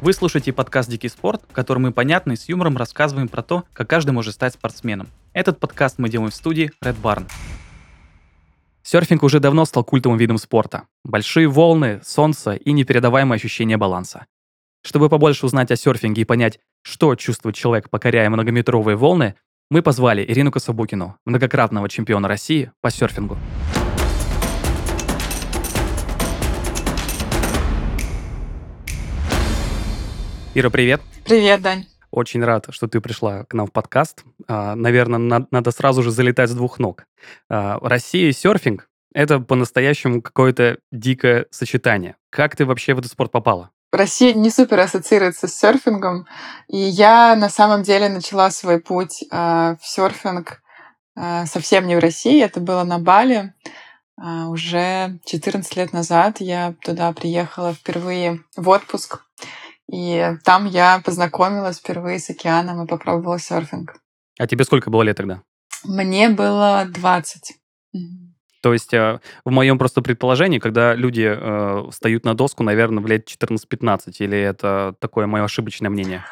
Вы слушаете подкаст «Дикий спорт», в котором мы понятно и с юмором рассказываем про то, как каждый может стать спортсменом. Этот подкаст мы делаем в студии Red Barn. Серфинг уже давно стал культовым видом спорта. Большие волны, солнце и непередаваемое ощущение баланса. Чтобы побольше узнать о серфинге и понять, что чувствует человек, покоряя многометровые волны, мы позвали Ирину Кособукину, многократного чемпиона России по серфингу. Ира, привет. Привет, Дань. Очень рад, что ты пришла к нам в подкаст. А, наверное, надо сразу же залетать с двух ног. А, Россия и серфинг — это по-настоящему какое-то дикое сочетание. Как ты вообще в этот спорт попала? Россия не супер ассоциируется с серфингом, и я на самом деле начала свой путь э, в серфинг совсем не в России, это было на Бали. Уже 14 лет назад я туда приехала впервые в отпуск. И там я познакомилась впервые с океаном и попробовала серфинг. А тебе сколько было лет тогда? Мне было 20. То есть э, в моем просто предположении, когда люди э, встают на доску, наверное, в лет 14-15, или это такое мое ошибочное мнение?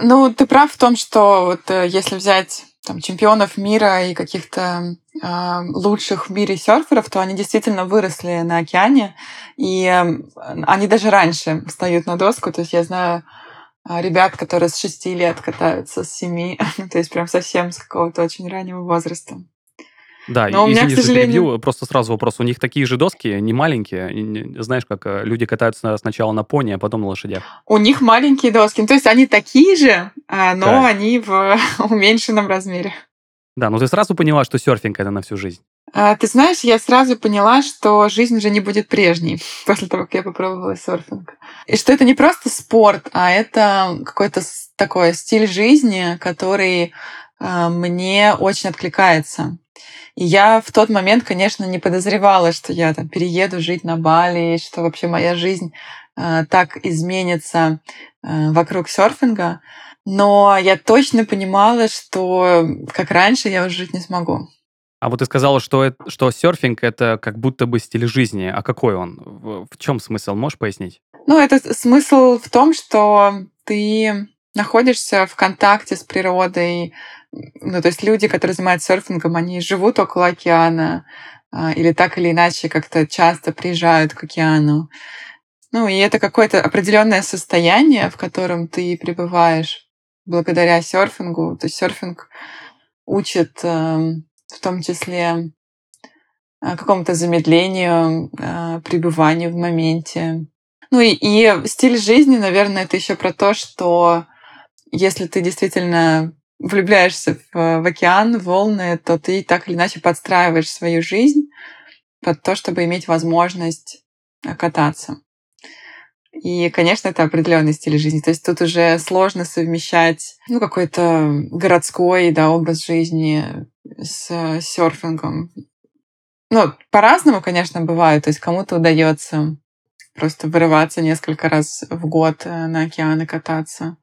Ну, ты прав в том, что вот э, если взять там, чемпионов мира и каких-то э, лучших в мире серферов, то они действительно выросли на океане, и э, они даже раньше встают на доску. То есть я знаю э, ребят, которые с шести лет катаются, с семи, то есть прям совсем с какого-то очень раннего возраста. Да, Но извини, у меня, к сожалению... перебью, просто сразу вопрос. У них такие же доски, не маленькие. Знаешь, как э, люди катаются сначала на пони, а потом на лошадях. У них маленькие доски. Ну, то есть они такие же, а, но так. они в уменьшенном размере. Да, но ты сразу поняла, что серфинг это на всю жизнь. А, ты знаешь, я сразу поняла, что жизнь уже не будет прежней после того, как я попробовала серфинг. И что это не просто спорт, а это какой-то такой стиль жизни, который мне очень откликается. И я в тот момент, конечно, не подозревала, что я там перееду жить на Бали, что вообще моя жизнь э, так изменится э, вокруг серфинга. Но я точно понимала, что как раньше я уже жить не смогу. А вот ты сказала, что, это, что серфинг это как будто бы стиль жизни. А какой он? В, в чем смысл? Можешь пояснить? Ну, это смысл в том, что ты находишься в контакте с природой, ну, то есть люди, которые занимаются серфингом, они живут около океана а, или так или иначе как-то часто приезжают к океану. Ну, и это какое-то определенное состояние, в котором ты пребываешь благодаря серфингу. То есть серфинг учит эм, в том числе э, какому-то замедлению, э, пребыванию в моменте. Ну и, и стиль жизни, наверное, это еще про то, что если ты действительно влюбляешься в, в океан, в волны, то ты так или иначе подстраиваешь свою жизнь под то, чтобы иметь возможность э, кататься. И, конечно, это определенный стиль жизни. То есть тут уже сложно совмещать ну, какой-то городской да, образ жизни с серфингом. Ну, по-разному, конечно, бывает. То есть кому-то удается просто вырываться несколько раз в год э, на океаны кататься.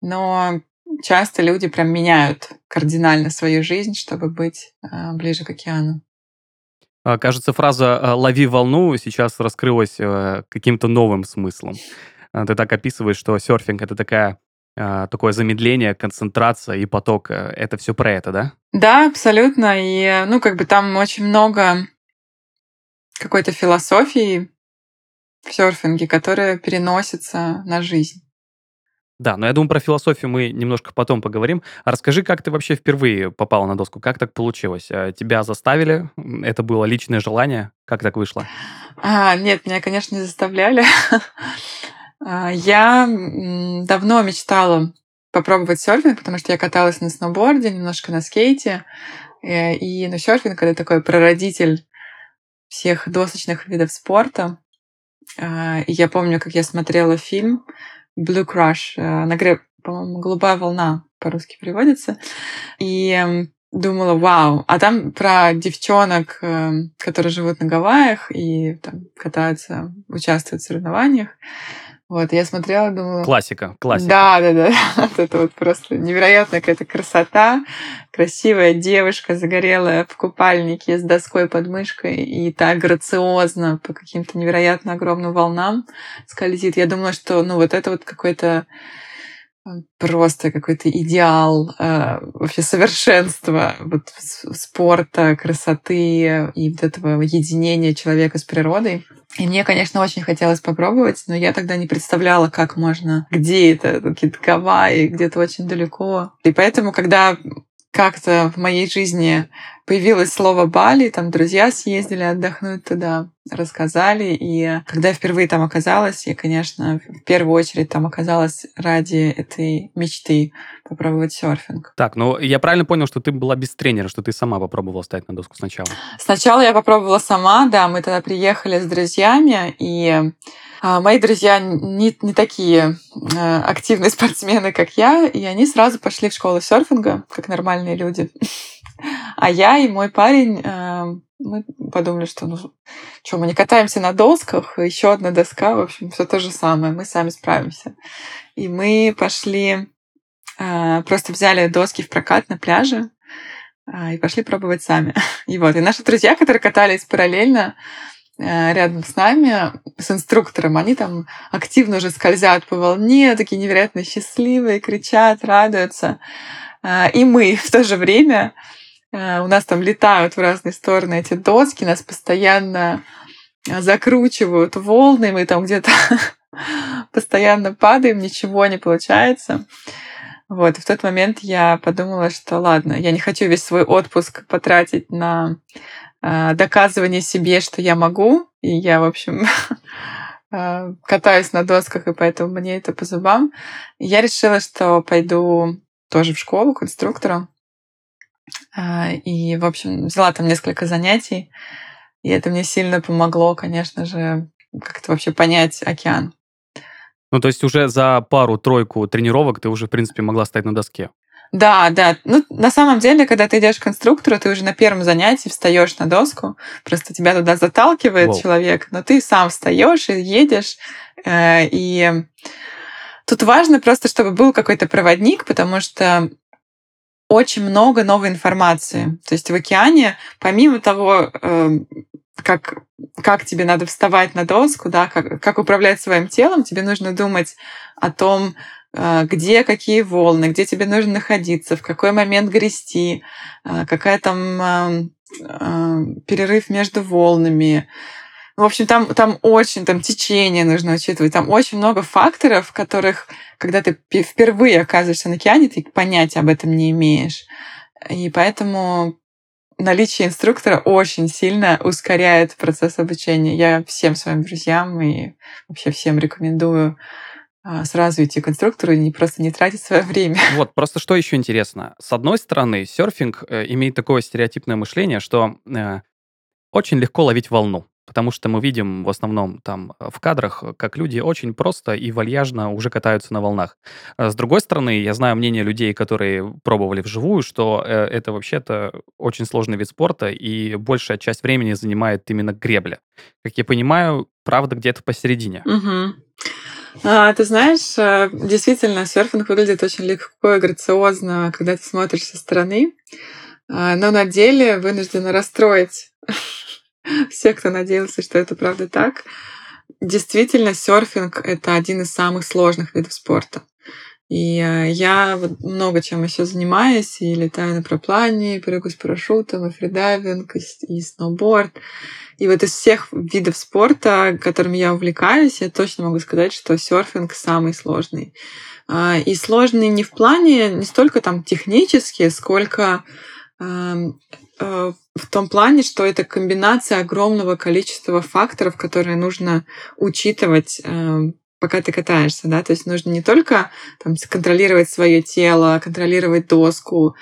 Но часто люди прям меняют кардинально свою жизнь, чтобы быть э, ближе к океану. А, кажется, фраза э, «лови волну» сейчас раскрылась э, каким-то новым смыслом. Ты так описываешь, что серфинг — это такая такое замедление, концентрация и поток. Это все про это, да? Да, абсолютно. И, ну, как бы там очень много какой-то философии в серфинге, которая переносится на жизнь. Да, но я думаю, про философию мы немножко потом поговорим. А расскажи, как ты вообще впервые попала на доску? Как так получилось? А, тебя заставили? Это было личное желание? Как так вышло? А, нет, меня, конечно, не заставляли. А, я давно мечтала попробовать серфинг, потому что я каталась на сноуборде, немножко на скейте. Э, и ну, серфинг — это такой прародитель всех досочных видов спорта. И я помню, как я смотрела фильм Blue Crush, э, на греб, по-моему, голубая волна по-русски переводится. И эм, думала, вау. А там про девчонок, эм, которые живут на Гавайях и там катаются, участвуют в соревнованиях. Вот, я смотрела, думала... Классика, классика. Да, да, да. Вот это вот просто невероятная какая-то красота. Красивая девушка, загорелая в купальнике с доской под мышкой и так грациозно по каким-то невероятно огромным волнам скользит. Я думала, что, ну, вот это вот какой-то просто какой-то идеал э, вообще совершенства вот, спорта, красоты и вот этого единения человека с природой. И мне, конечно, очень хотелось попробовать, но я тогда не представляла, как можно, где это, какие-то Гавайи, где-то очень далеко. И поэтому, когда как-то в моей жизни появилось слово Бали, там друзья съездили отдохнуть туда, рассказали. И когда я впервые там оказалась, я, конечно, в первую очередь там оказалась ради этой мечты попробовать серфинг. Так, ну я правильно понял, что ты была без тренера, что ты сама попробовала встать на доску сначала? Сначала я попробовала сама, да, мы тогда приехали с друзьями, и мои друзья не, не такие э, активные спортсмены, как я, и они сразу пошли в школу серфинга, как нормальные люди. А я и мой парень, э, мы подумали, что ну что, мы не катаемся на досках, еще одна доска, в общем, все то же самое, мы сами справимся. И мы пошли, э, просто взяли доски в прокат на пляже и пошли пробовать сами. И вот, и наши друзья, которые катались параллельно, рядом с нами, с инструктором, они там активно уже скользят по волне, такие невероятно счастливые, кричат, радуются. Э, и мы в то же время, э, у нас там летают в разные стороны эти доски, нас постоянно закручивают волны, мы там где-то постоянно падаем, ничего не получается. Вот, в тот момент я подумала, что ладно, я не хочу весь свой отпуск потратить на доказывание себе, что я могу, и я, в общем, а, катаюсь на досках, и поэтому мне это по зубам. я решила, что пойду тоже в школу к инструктору. А, и, в общем, взяла там несколько занятий, и это мне сильно помогло, конечно же, как-то вообще понять океан. Ну, то есть уже за пару-тройку тренировок ты уже, в принципе, могла стать на доске? Да, да. Ну, на самом деле, когда ты идешь к конструктору, ты уже на первом занятии встаешь на доску, просто тебя туда заталкивает Воу. человек, но ты сам встаешь и едешь. Э, и тут важно просто, чтобы был какой-то проводник, потому что очень много новой информации. То есть в океане, помимо того, эм, как, как тебе надо вставать на доску, да, как, как управлять своим телом, тебе нужно думать о том, где какие волны, где тебе нужно находиться, в какой момент грести, а, какая там а, перерыв между волнами. В общем, там, там очень, там течение нужно учитывать, там очень много факторов, которых, когда ты впервые оказываешься на океане, ты понятия об этом не имеешь. И поэтому наличие инструктора очень сильно ускоряет процесс обучения. Я всем своим друзьям и вообще всем рекомендую а, сразу идти к инструктору и не, просто не тратить свое время. Вот, просто что еще интересно. С одной стороны, серфинг э, имеет такое стереотипное мышление, что э, очень легко ловить волну. Потому что мы видим в основном там э, в кадрах, как люди очень просто и вальяжно уже катаются на волнах. А с другой стороны, я знаю мнение людей, которые пробовали вживую, что э, это вообще-то очень сложный вид спорта, и большая часть времени занимает именно гребля. Как я понимаю, правда где-то посередине. Угу. А, ты знаешь, э, действительно, серфинг выглядит очень легко и грациозно, когда ты смотришь со стороны, а, но на деле вынуждена расстроить всех, кто надеялся, что это правда так. Действительно, серфинг — это один из самых сложных видов спорта. И э, я много чем еще занимаюсь, и летаю на проплане, и прыгаю с парашютом, и фридайвинг, и сноуборд. И вот из всех видов спорта, которыми я увлекаюсь, я точно могу сказать, что серфинг самый сложный. А, и сложный не в плане, не столько там технически, сколько эм, э, в том плане, что это комбинация огромного количества факторов, которые нужно учитывать эм, пока ты катаешься, да, то есть нужно не только там, контролировать свое тело, контролировать доску,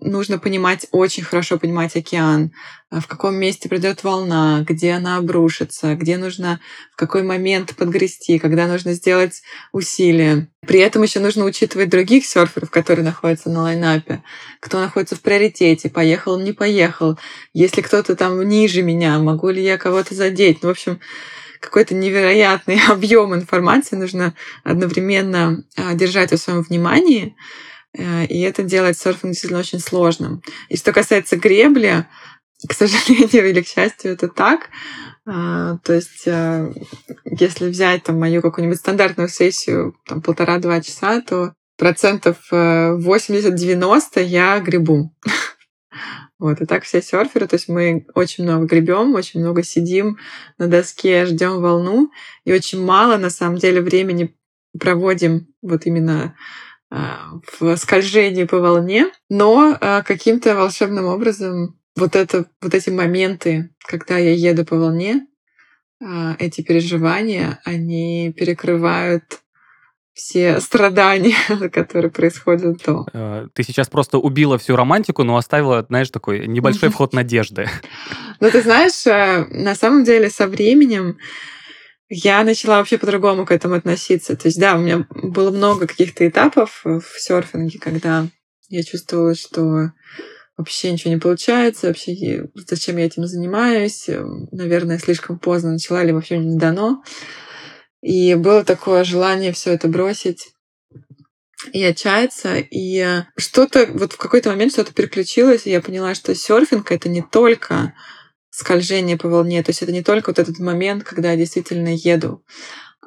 нужно понимать, очень хорошо понимать океан, а в каком месте придет волна, где она обрушится, где нужно в какой момент подгрести, когда нужно сделать усилие. При этом еще нужно учитывать других серферов, которые находятся на лайнапе, кто находится в приоритете, поехал, не поехал, если кто-то там ниже меня, могу ли я кого-то задеть. Ну, в общем, какой-то невероятный объем информации нужно одновременно а, держать в своем внимании, э, и это делает серфинг действительно очень сложным. И что касается гребли, к сожалению или к счастью, это так. А, то есть, а, если взять там мою какую-нибудь стандартную сессию, там полтора-два часа, то процентов 80-90 э, я гребу. Вот, и так все серферы, то есть мы очень много гребем, очень много сидим на доске, ждем волну, и очень мало, на самом деле, времени проводим вот именно э, в скольжении по волне, но э, каким-то волшебным образом вот, это, вот эти моменты, когда я еду по волне, э, эти переживания, они перекрывают все страдания, которые происходят до. Э, ты сейчас просто убила всю романтику, но оставила, знаешь, такой небольшой вход надежды. Ну, ты знаешь, э, на самом деле со временем я начала вообще по-другому к этому относиться. То есть, да, у меня было много каких-то этапов в серфинге, когда я чувствовала, что вообще ничего не получается, вообще зачем я этим занимаюсь, наверное, слишком поздно начала или вообще не дано. И было такое желание все это бросить и отчаяться. И что-то, вот в какой-то момент что-то переключилось, и я поняла, что серфинг — это не только скольжение по волне, то есть это не только вот этот момент, когда я действительно еду,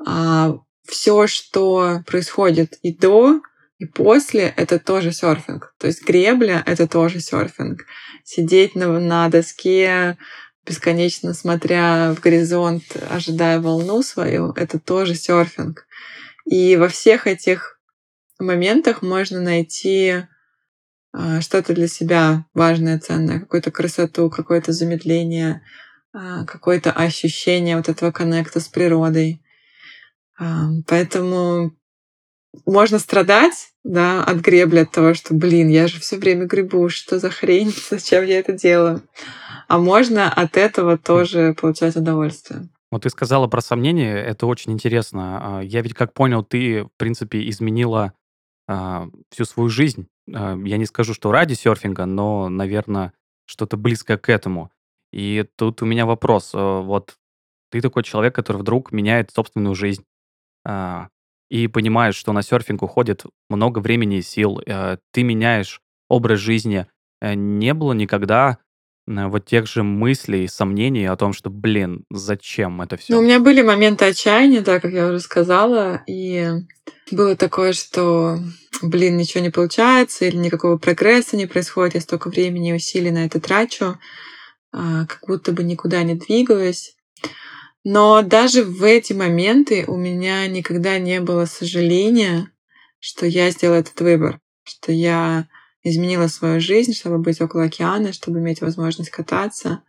а все, что происходит и до, и после, это тоже серфинг. То есть гребля — это тоже серфинг. Сидеть на, на доске, бесконечно смотря в горизонт, ожидая волну свою, это тоже серфинг. И во всех этих моментах можно найти а, что-то для себя важное, ценное, какую-то красоту, какое-то замедление, а, какое-то ощущение вот этого коннекта с природой. А, поэтому можно страдать, да, от гребли, от того, что, блин, я же все время гребу, что за хрень, зачем я это делаю? А можно от этого тоже получать удовольствие. Вот ты сказала про сомнения, это очень интересно. А, я ведь как понял, ты, в принципе, изменила а, всю свою жизнь. А, я не скажу, что ради серфинга, но, наверное, что-то близкое к этому. И тут у меня вопрос. Вот ты такой человек, который вдруг меняет собственную жизнь и понимаешь, что на серфинг уходит много времени и сил. Ты меняешь образ жизни. Э, не было никогда вот тех же мыслей, сомнений о том, что, блин, зачем это все? Ну, у меня были моменты отчаяния, да, как я уже сказала, и было такое, что, блин, ничего не получается, или никакого прогресса не происходит, я столько времени и усилий на это трачу, а, как будто бы никуда не двигаюсь. Но даже в эти моменты у меня никогда не было сожаления, что я сделала этот выбор, что я изменила свою жизнь, чтобы быть около океана, чтобы иметь возможность кататься.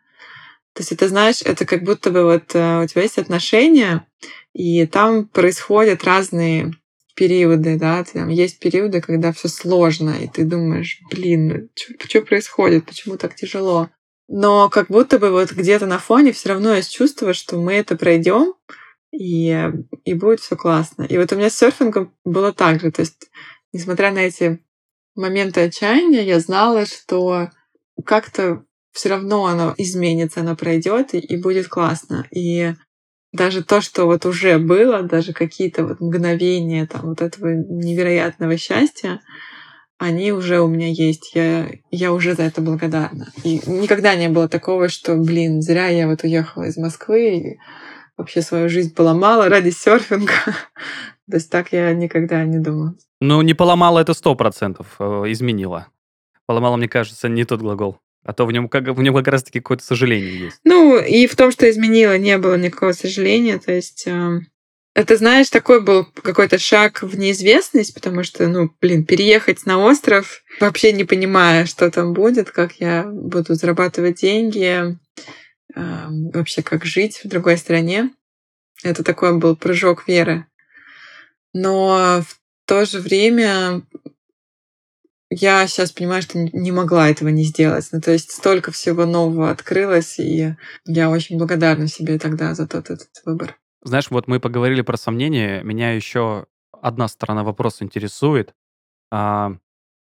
То есть это, знаешь, это как будто бы вот э, у тебя есть отношения, и там происходят разные периоды, да, там есть периоды, когда все сложно, и ты думаешь, блин, что происходит, почему так тяжело? Но как будто бы вот где-то на фоне все равно есть чувство, что мы это пройдем, и, и будет все классно. И вот у меня с серфингом было так же. То есть, несмотря на эти моменты отчаяния я знала, что как-то все равно оно изменится, оно пройдет и, и будет классно. И даже то, что вот уже было, даже какие-то вот мгновения там вот этого невероятного счастья, они уже у меня есть. Я, я уже за это благодарна. И никогда не было такого, что, блин, зря я вот уехала из Москвы и вообще свою жизнь поломала ради серфинга. То есть так я никогда не думала. Ну, не поломала это сто процентов, э, изменила. Поломала, мне кажется, не тот глагол. А то в нем как, в нем как раз-таки какое-то сожаление есть. Ну, и в том, что изменила, не было никакого сожаления. То есть э, это, знаешь, такой был какой-то шаг в неизвестность, потому что, ну, блин, переехать на остров, вообще не понимая, что там будет, как я буду зарабатывать деньги, э, вообще как жить в другой стране. Это такой был прыжок веры. Но в то же время я сейчас понимаю, что не могла этого не сделать. Ну, то есть столько всего нового открылось, и я очень благодарна себе тогда за тот этот выбор. Знаешь, вот мы поговорили про сомнения. Меня еще одна сторона вопроса интересует. А,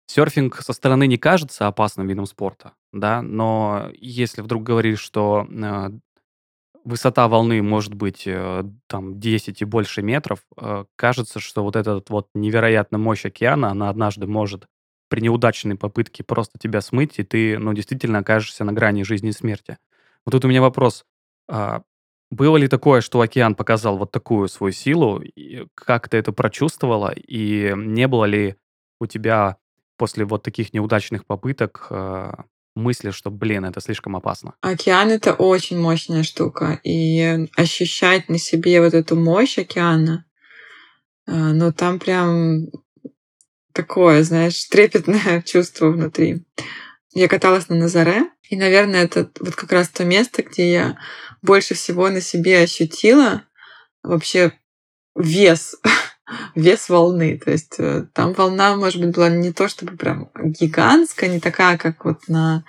серфинг со стороны не кажется опасным видом спорта, да, но если вдруг говоришь, что а, высота волны может быть э, там 10 и больше метров, э, кажется, что вот эта вот невероятная мощь океана, она однажды может при неудачной попытке просто тебя смыть, и ты, ну, действительно окажешься на грани жизни и смерти. Вот тут у меня вопрос. А, было ли такое, что океан показал вот такую свою силу? Как ты это прочувствовала? И не было ли у тебя после вот таких неудачных попыток э, мысли, что, блин, это слишком опасно? Океан — это очень мощная штука. И ощущать на себе вот эту мощь океана, э, ну, там прям такое, знаешь, трепетное чувство внутри. Я каталась на Назаре, и, наверное, это вот как раз то место, где я больше всего на себе ощутила вообще вес, вес волны. То есть э, там волна, может быть, была не то чтобы прям гигантская, не такая, как вот на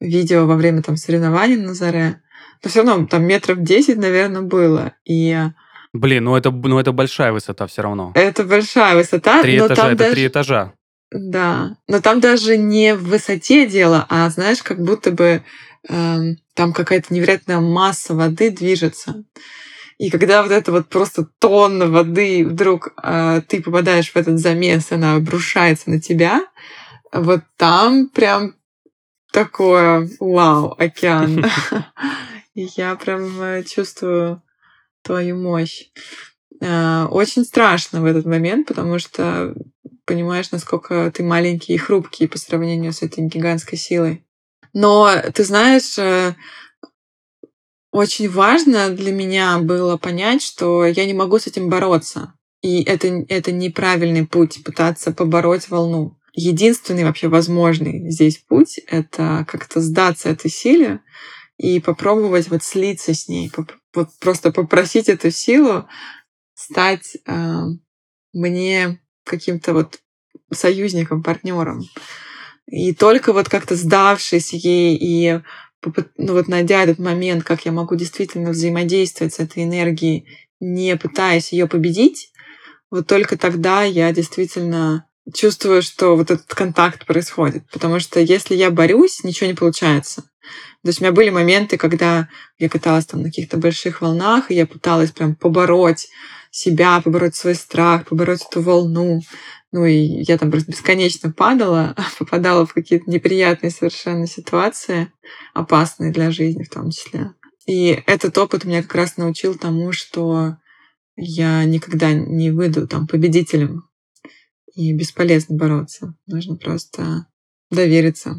видео во время там соревнований на Заре. Но все равно там метров 10, наверное, было. И Блин, ну это, ну это большая высота все равно. Это большая высота. Три этажа, это даже... три этажа. Да, но там даже не в высоте дело, а знаешь, как будто бы э, там какая-то невероятная масса воды движется. И когда вот это вот просто тонна воды вдруг э, ты попадаешь в этот замес, она обрушается на тебя, вот там прям такое вау, океан. Я прям э, чувствую твою мощь. Э, очень страшно в этот момент, потому что понимаешь, насколько ты маленький и хрупкий по сравнению с этой гигантской силой. Но ты знаешь, э, очень важно для меня было понять, что я не могу с этим бороться. И это, это неправильный путь пытаться побороть волну. Единственный вообще возможный здесь путь — это как-то сдаться этой силе и попробовать вот слиться с ней, вот просто попросить эту силу стать э, мне каким-то вот союзником, партнером. И только вот как-то сдавшись ей и ну вот найдя этот момент, как я могу действительно взаимодействовать с этой энергией, не пытаясь ее победить, вот только тогда я действительно чувствую, что вот этот контакт происходит. Потому что если я борюсь, ничего не получается. То есть у меня были моменты, когда я каталась там на каких-то больших волнах, и я пыталась прям побороть себя, побороть свой страх, побороть эту волну. Ну и я там просто бесконечно падала, попадала в какие-то неприятные совершенно ситуации, опасные для жизни в том числе. И этот опыт меня как раз научил тому, что я никогда не выйду там победителем. И бесполезно бороться. Нужно просто довериться.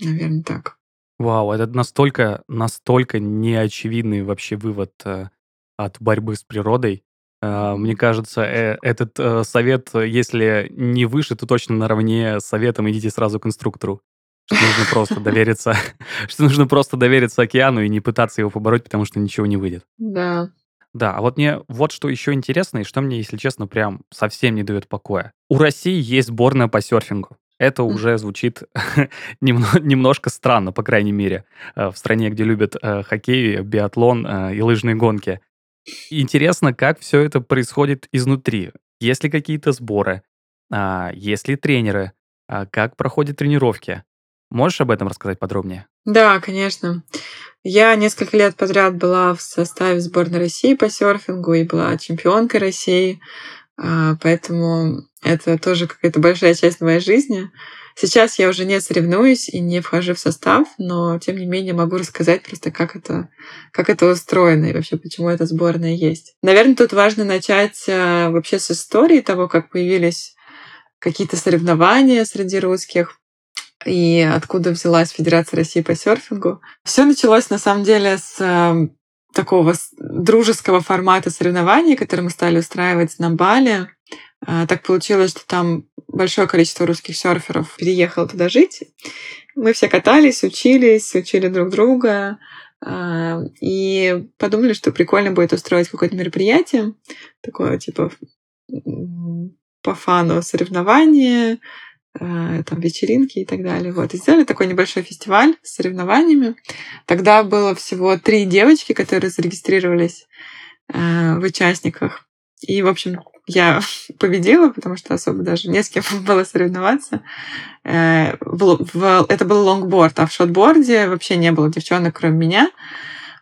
Наверное, так. Вау, это настолько, настолько неочевидный вообще вывод э, от борьбы с природой. Э, мне кажется, э, этот э, совет, если не выше, то точно наравне с советом идите сразу к инструктору. Что нужно просто довериться, что нужно просто довериться океану и не пытаться его побороть, потому что ничего не выйдет. Да. Да, а вот мне вот что еще интересно, и что мне, если честно, прям совсем не дает покоя. У России есть сборная по серфингу это уже звучит немножко странно, по крайней мере, э, в стране, где любят э, хоккей, биатлон э, и лыжные гонки. Интересно, как все это происходит изнутри. Есть ли какие-то сборы? А, есть ли тренеры? А, как проходят тренировки? Можешь об этом рассказать подробнее? Да, конечно. Я несколько лет подряд была в составе сборной России по серфингу и была чемпионкой России. А, поэтому это тоже какая-то большая часть моей жизни. Сейчас я уже не соревнуюсь и не вхожу в состав, но тем не менее могу рассказать просто, как это, как это устроено и вообще почему эта сборная есть. Наверное, тут важно начать а, вообще с истории того, как появились какие-то соревнования среди русских и откуда взялась Федерация России по серфингу. Все началось на самом деле с а, такого дружеского формата соревнований, которые мы стали устраивать на Бали. А, так получилось, что там большое количество русских серферов переехало туда жить. Мы все катались, учились, учили друг друга. А, и подумали, что прикольно будет устроить какое-то мероприятие, такое типа по фану соревнования, Э, там вечеринки и так далее. Вот. И сделали такой небольшой фестиваль с соревнованиями. Тогда было всего три девочки, которые зарегистрировались э, в участниках. И, в общем, я победила, потому что особо даже не с кем было соревноваться. Э, это был лонгборд, а в шортборде вообще не было девчонок, кроме меня.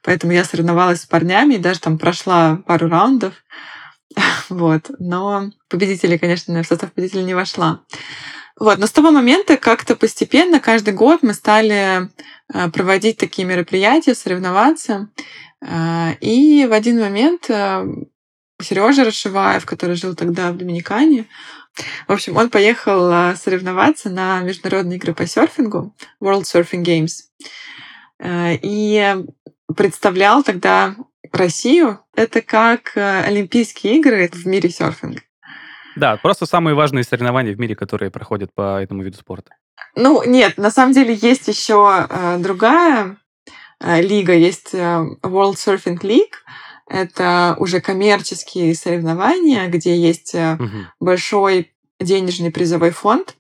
поэтому я соревновалась с парнями и даже там прошла пару раундов. Вот. Но победителей, конечно, в состав победителей не вошла. Вот. Но с того момента как-то постепенно каждый год мы стали э, проводить такие мероприятия, соревноваться. Э, и в один момент Сережа Рашиваев, который жил тогда в Доминикане, в общем, он поехал соревноваться на международные игры по серфингу, World Surfing Games. И представлял тогда Россию. Это как Олимпийские игры в мире серфинга. Да, просто самые важные соревнования в мире, которые проходят по этому виду спорта. Ну, нет, на самом деле есть еще э, другая э, лига, есть э, World Surfing League. Это уже коммерческие соревнования, где есть угу. большой денежный призовой фонд.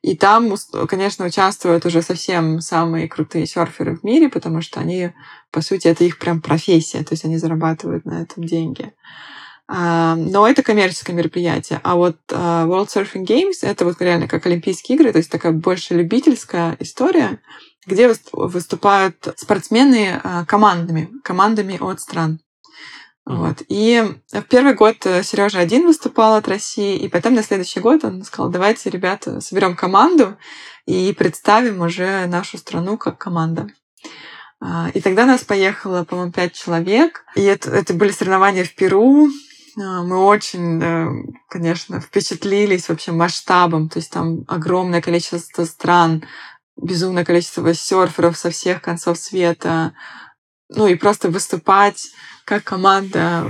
И там, конечно, участвуют уже совсем самые крутые серферы в мире, потому что они, по сути, это их прям профессия, то есть они зарабатывают на этом деньги. А, но это коммерческое мероприятие. А вот а, World Surfing Games — это вот реально как Олимпийские игры, то есть такая больше любительская история, где выступают спортсмены а, командами, командами от стран. Вот. И в первый год э, Сережа один выступал от России, и потом на следующий год он сказал, давайте, ребята, соберем команду и представим уже нашу страну как команда. И тогда нас поехало, по-моему, пять человек. И это, это были соревнования в Перу, а, мы очень, э, конечно, впечатлились вообще масштабом. То есть там огромное количество стран, безумное количество серферов со всех концов света. Ну и просто выступать как команда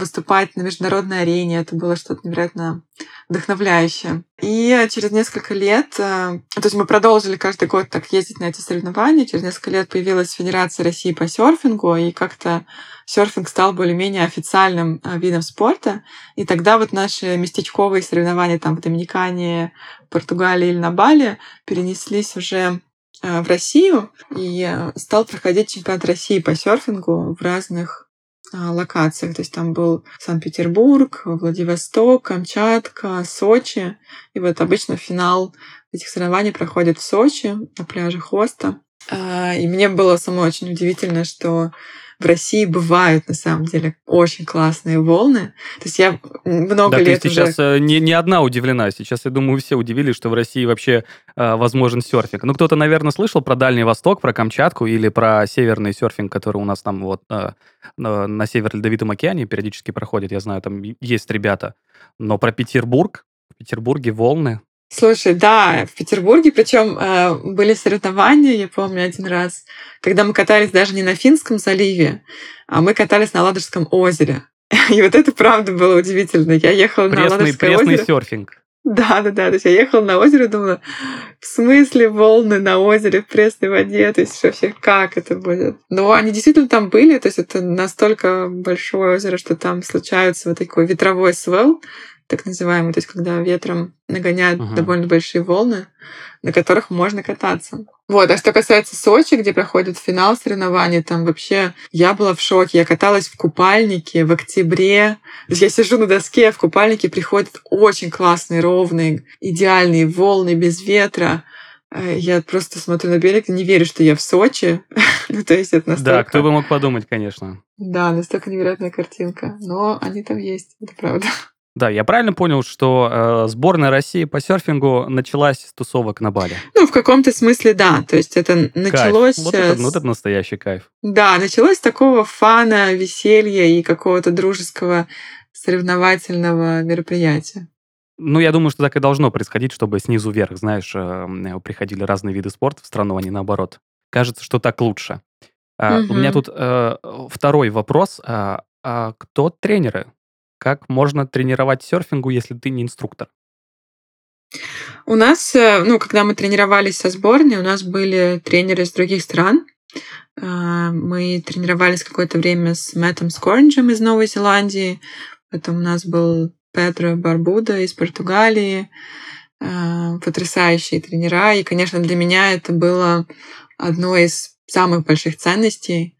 выступать на международной арене. Это было что-то невероятно вдохновляющее. И через несколько лет, э, то есть мы продолжили каждый год так ездить на эти соревнования. Через несколько лет появилась Федерация России по серфингу, и как-то серфинг стал более-менее официальным э, видом спорта. И тогда вот наши местечковые соревнования там в Доминикане, Португалии или на Бали перенеслись уже в Россию, и стал проходить чемпионат России по серфингу в разных а, локациях. То есть там был Санкт-Петербург, Владивосток, Камчатка, Сочи. И вот обычно финал этих соревнований проходит в Сочи на пляже Хоста. А, и мне было самой очень удивительно, что в России бывают, на самом деле, очень классные волны. То есть я много да, лет ты уже... сейчас э, не, не одна удивлена. Сейчас, я думаю, все удивились, что в России вообще э, возможен серфинг. Ну, кто-то, наверное, слышал про Дальний Восток, про Камчатку или про северный серфинг, который у нас там вот э, на Северо-Ледовитом океане периодически проходит. Я знаю, там есть ребята. Но про Петербург, в Петербурге волны, Слушай, да, в Петербурге, причем э, были соревнования, я помню один раз, когда мы катались даже не на Финском заливе, а мы катались на Ладожском озере. И вот это правда было удивительно. Я ехала пресный, на Ладожское пресный озеро. серфинг. Да, да, да. То есть я ехала на озеро и думала, в смысле волны на озере в пресной воде? То есть вообще как это будет? Но они действительно там были. То есть это настолько большое озеро, что там случаются вот такой ветровой свел, так называемый, то есть когда ветром нагоняют uh-huh. довольно большие волны, на которых можно кататься. Вот, а что касается Сочи, где проходит финал соревнований, там вообще я была в шоке. Я каталась в купальнике в октябре. То есть я сижу на доске, а в купальнике приходят очень классные, ровные, идеальные волны без ветра. Э, я просто смотрю на берег и не верю, что я в Сочи. ну, то есть это настолько... Да, кто бы мог подумать, конечно. Да, настолько невероятная картинка. Но они там есть, это правда. Да, я правильно понял, что э, сборная России по серфингу началась с тусовок на Бали? Ну, в каком-то смысле, да. То есть это началось... Кайф. Вот, это, с... вот это настоящий кайф. Да, началось с такого фана, веселья и какого-то дружеского соревновательного мероприятия. Ну, я думаю, что так и должно происходить, чтобы снизу вверх, знаешь, э, приходили разные виды спорта в страну, а не наоборот. Кажется, что так лучше. Угу. У меня тут э, второй вопрос. А, а кто тренеры как можно тренировать серфингу, если ты не инструктор? У нас, э, ну, когда мы тренировались со сборной, у нас были тренеры из других стран. Э, мы тренировались какое-то время с Мэттом Скорнджем из Новой Зеландии. Потом у нас был Педро Барбуда из Португалии. Э, потрясающие тренера. И, конечно, для меня это было одно из самых больших ценностей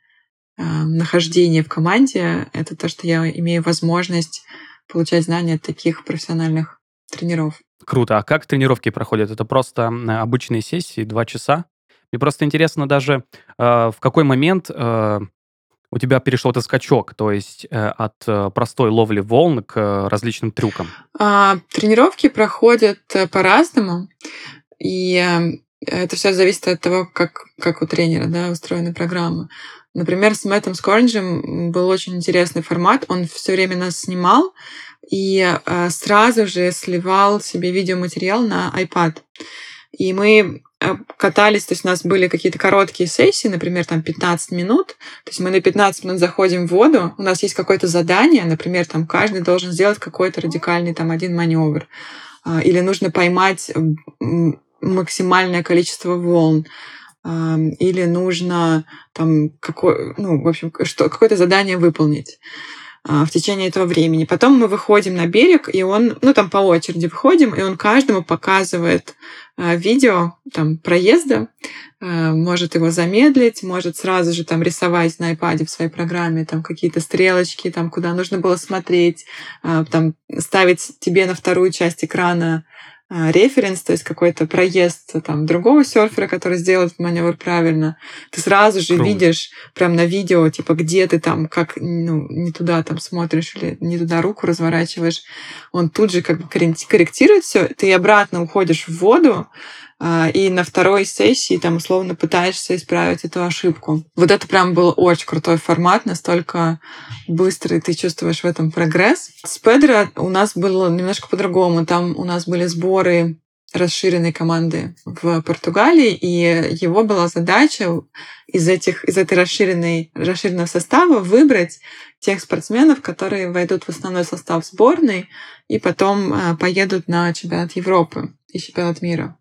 нахождение в команде — это то, что я имею возможность получать знания от таких профессиональных тренеров. Круто. А как тренировки проходят? Это просто обычные сессии, два часа? Мне просто интересно даже, э, в какой момент э, У тебя перешел этот скачок, то есть э, от простой ловли волн к различным трюкам. А, тренировки проходят по-разному, и это все зависит от того, как, как у тренера да, устроена программа. Например, с Мэттом Скорнджем был очень интересный формат. Он все время нас снимал и э, сразу же сливал себе видеоматериал на iPad. И мы э, катались, то есть у нас были какие-то короткие сессии, например, там 15 минут. То есть мы на 15 минут заходим в воду, у нас есть какое-то задание, например, там каждый должен сделать какой-то радикальный там один маневр. А, или нужно поймать максимальное количество волн или нужно там какое, ну, в общем, что, какое-то задание выполнить. А, в течение этого времени. Потом мы выходим на берег, и он, ну там по очереди выходим, и он каждому показывает а, видео там проезда, а, может его замедлить, может сразу же там рисовать на iPad в своей программе там какие-то стрелочки, там куда нужно было смотреть, там ставить тебе на вторую часть экрана референс, то есть какой-то проезд там другого серфера, который сделал этот маневр правильно, ты сразу же Круто. видишь прям на видео, типа, где ты там, как, ну, не туда там смотришь или не туда руку разворачиваешь. Он тут же как бы корректирует все, ты обратно уходишь в воду, а, и на второй сессии там условно пытаешься исправить эту ошибку. Вот это прям был очень крутой формат, настолько быстрый, ты чувствуешь в этом прогресс. С Педро у нас было немножко по-другому. Там у нас были сборы расширенной команды в Португалии, и его была задача из, этих, из этой расширенной, расширенного состава выбрать тех спортсменов, которые войдут в основной состав сборной и потом а, поедут на чемпионат Европы и чемпионат мира.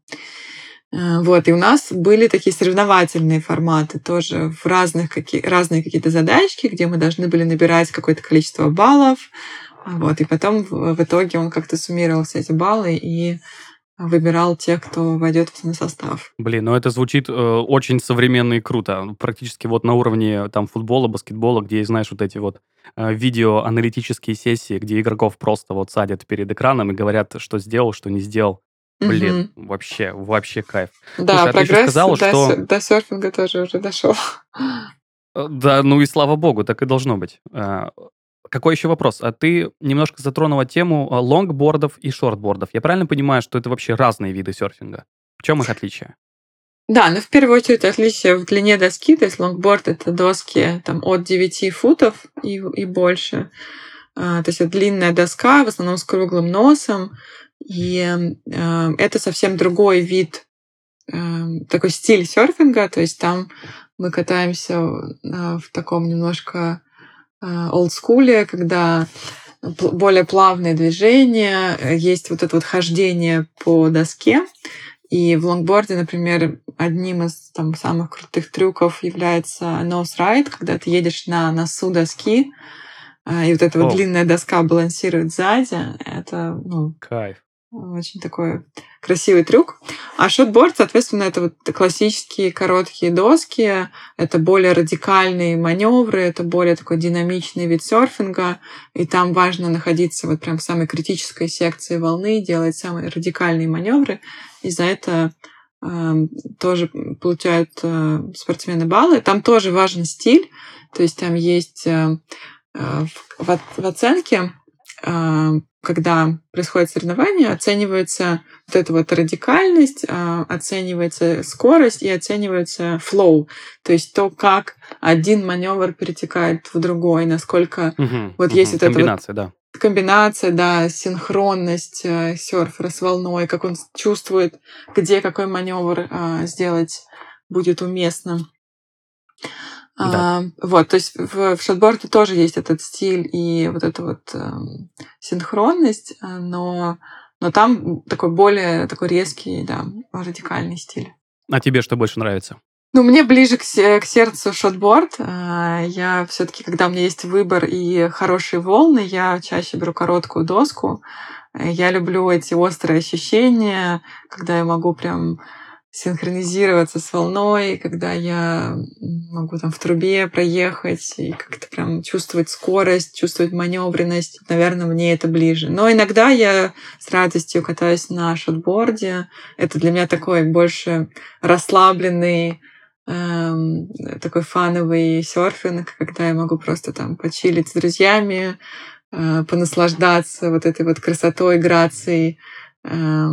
Э, вот, и у нас были такие соревновательные форматы тоже в разных какие, разные какие-то задачки, где мы должны были набирать какое-то количество баллов. Вот, и потом в, в итоге он как-то суммировал все эти баллы и выбирал тех, кто войдет в состав. Блин, ну это звучит э, очень современно и круто. Практически вот на уровне там футбола, баскетбола, где, знаешь, вот эти вот э, видеоаналитические сессии, где игроков просто вот садят перед экраном и говорят, что сделал, что не сделал. Блин, угу. вообще, вообще кайф. Да, Слушай, а прогресс сказала, до, что... до серфинга тоже уже дошел. Э, да, ну и слава богу, так и должно быть. А, какой еще вопрос? А ты немножко затронула тему а, лонгбордов и шортбордов. Я правильно понимаю, что это вообще разные виды серфинга? В чем их отличие? Да, ну в первую очередь отличие в длине доски, то есть лонгборд это доски там, от 9 футов и, и больше. А, то есть это длинная доска, в основном с круглым носом, и э, это совсем другой вид, э, такой стиль серфинга. То есть там мы катаемся э, в таком немножко олдскуле, когда более плавные движения, есть вот это вот хождение по доске. И в лонгборде, например, одним из там, самых крутых трюков является nose ride, когда ты едешь на носу доски, и вот эта вот длинная доска балансирует сзади. Это, ну... Кайф. Очень такой красивый трюк. А шотборд, соответственно, это вот классические короткие доски, это более радикальные маневры, это более такой динамичный вид серфинга, и там важно находиться вот прям в самой критической секции волны, делать самые радикальные маневры, и за это э, тоже получают э, спортсмены баллы. Там тоже важен стиль, то есть там есть э, э в, в оценке э, когда происходит соревнование, оценивается вот эта вот радикальность, а, оценивается скорость и оценивается flow, то есть то, как один маневр перетекает в другой, насколько угу, вот угу, есть вот эта вот да. комбинация, да, синхронность э, серфера с волной, как он чувствует, где какой маневр а, сделать будет уместно. Да. А, вот, то есть в, в шотборде тоже есть этот стиль и вот эта вот э, синхронность, э, но, но там такой более такой резкий, да, радикальный стиль. А тебе что больше нравится? Ну, мне ближе к, к сердцу шотборд. А, я все таки когда у меня есть выбор и хорошие волны, я чаще беру короткую доску. Я люблю эти острые ощущения, когда я могу прям синхронизироваться с волной, когда я могу там в трубе проехать и как-то прям чувствовать скорость, чувствовать маневренность. Наверное, мне это ближе. Но иногда я с радостью катаюсь на шотборде. Это для меня такой больше расслабленный эм, такой фановый серфинг, когда я могу просто там почилить с друзьями, э, понаслаждаться вот этой вот красотой, грацией, э,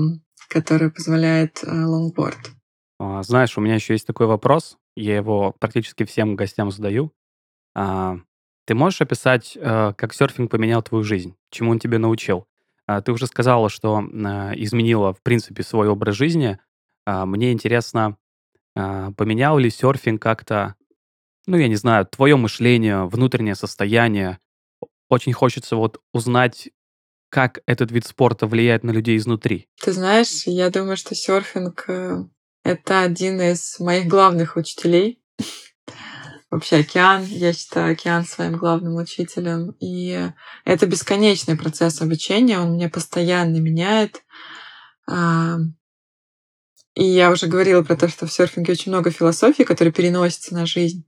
которая позволяет э, лонгборд. А, знаешь, у меня еще есть такой вопрос, я его практически всем гостям задаю. А, ты можешь описать, э, как серфинг поменял твою жизнь? Чему он тебе научил? А, ты уже сказала, что а, изменила, в принципе, свой образ жизни. Мне интересно, поменял ли серфинг как-то, ну, я не знаю, твое мышление, внутреннее состояние? Очень хочется вот узнать, как этот вид спорта влияет на людей изнутри. Ты знаешь, я думаю, что серфинг э, — это один из моих главных учителей. Вообще океан, я считаю океан своим главным учителем. И это бесконечный процесс обучения, он меня постоянно меняет. И я уже говорила про то, что в серфинге очень много философии, которые переносятся на жизнь.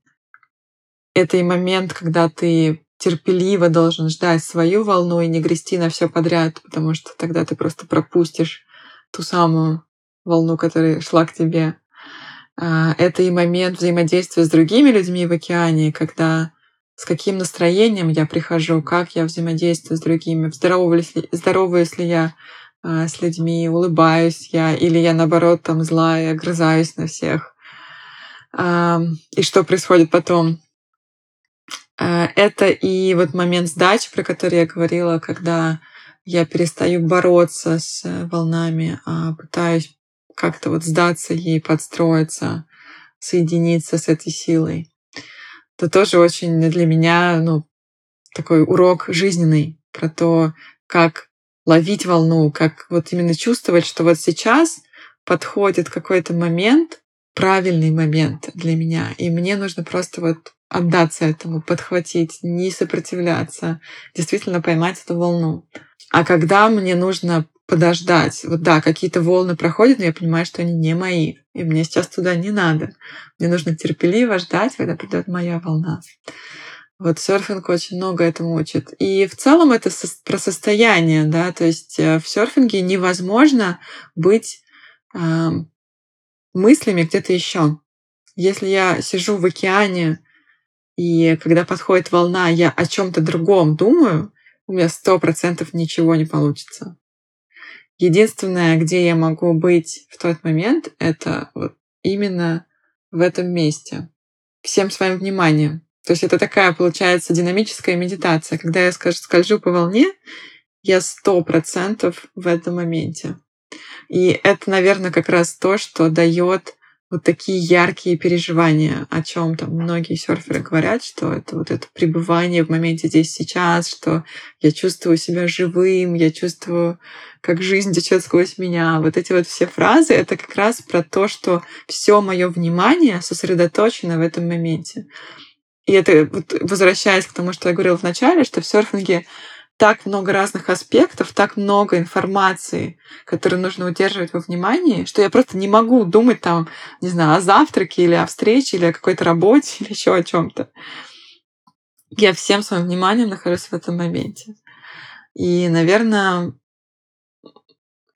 Это и момент, когда ты терпеливо должен ждать свою волну и не грести на все подряд, потому что тогда ты просто пропустишь ту самую волну, которая шла к тебе. А, это и момент взаимодействия с другими людьми в океане, когда с каким настроением я прихожу, как я взаимодействую с другими, здороваюсь ли, здороваюсь ли я а, с людьми, улыбаюсь я, или я наоборот там злая, огрызаюсь на всех. И что происходит потом? А, это и вот момент сдачи, про который я говорила, когда я перестаю бороться с волнами, а пытаюсь как-то вот сдаться ей, подстроиться, соединиться с этой силой. Это тоже очень для меня ну, такой урок жизненный про то, как ловить волну, как вот именно чувствовать, что вот сейчас подходит какой-то момент, правильный момент для меня, и мне нужно просто вот отдаться этому, подхватить, не сопротивляться, действительно поймать эту волну. А когда мне нужно подождать, вот да, какие-то волны проходят, но я понимаю, что они не мои, и мне сейчас туда не надо. Мне нужно терпеливо ждать, когда придет моя волна. Вот серфинг очень много этому учит. И в целом это со- про состояние, да, то есть э, в серфинге невозможно быть э, мыслями где-то еще. Если я сижу в океане, и когда подходит волна, я о чем-то другом думаю, у меня сто процентов ничего не получится. Единственное, где я могу быть в тот момент, это вот именно в этом месте. Всем своим вниманием. То есть это такая, получается, динамическая медитация. Когда я скажу, скольжу по волне, я сто процентов в этом моменте. И это, наверное, как раз то, что дает вот такие яркие переживания, о чем там многие серферы говорят, что это вот это пребывание в моменте здесь сейчас, что я чувствую себя живым, я чувствую, как жизнь течет сквозь меня. Вот эти вот все фразы это как раз про то, что все мое внимание сосредоточено в этом моменте. И это вот, возвращаясь к тому, что я говорила в начале, что в серфинге так много разных аспектов, так много информации, которую нужно удерживать во внимании, что я просто не могу думать там, не знаю, о завтраке или о встрече, или о какой-то работе, или еще о чем-то. Я всем своим вниманием нахожусь в этом моменте. И, наверное,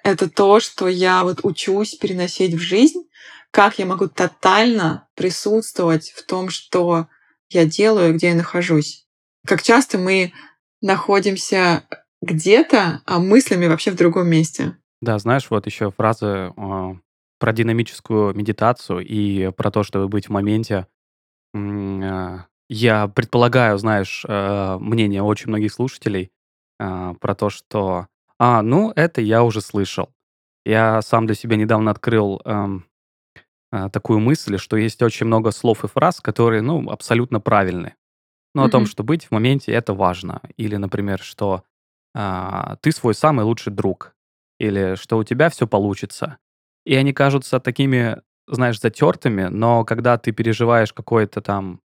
это то, что я вот учусь переносить в жизнь, как я могу тотально присутствовать в том, что я делаю, где я нахожусь. Как часто мы находимся где-то, а мыслями вообще в другом месте. Да, знаешь, вот еще фраза э, про динамическую медитацию и про то, чтобы быть в моменте. Э, я предполагаю, знаешь, э, мнение очень многих слушателей э, про то, что «А, ну, это я уже слышал». Я сам для себя недавно открыл эм, а, такую мысль, что есть очень много слов и фраз, которые, ну, абсолютно правильны. Ну, о том, что быть в моменте это важно. Или, например, что а, ты свой самый лучший друг. Или что у тебя все получится. И они кажутся такими, знаешь, затертыми, но когда ты переживаешь какой-то там,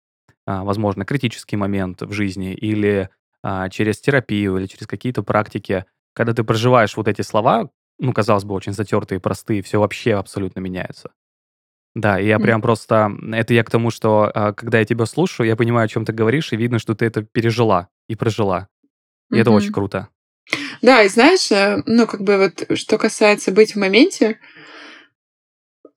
а, возможно, критический момент в жизни, или а, через терапию, или через какие-то практики, когда ты проживаешь вот эти слова, ну, казалось бы, очень затертые, простые, все вообще абсолютно меняется. Да, и я прям просто... Это я к тому, что а, когда я тебя слушаю, я понимаю, о чем ты говоришь, и видно, что ты это пережила и прожила. И это очень круто. Да, и знаешь, э, ну, как бы вот, что касается быть в моменте,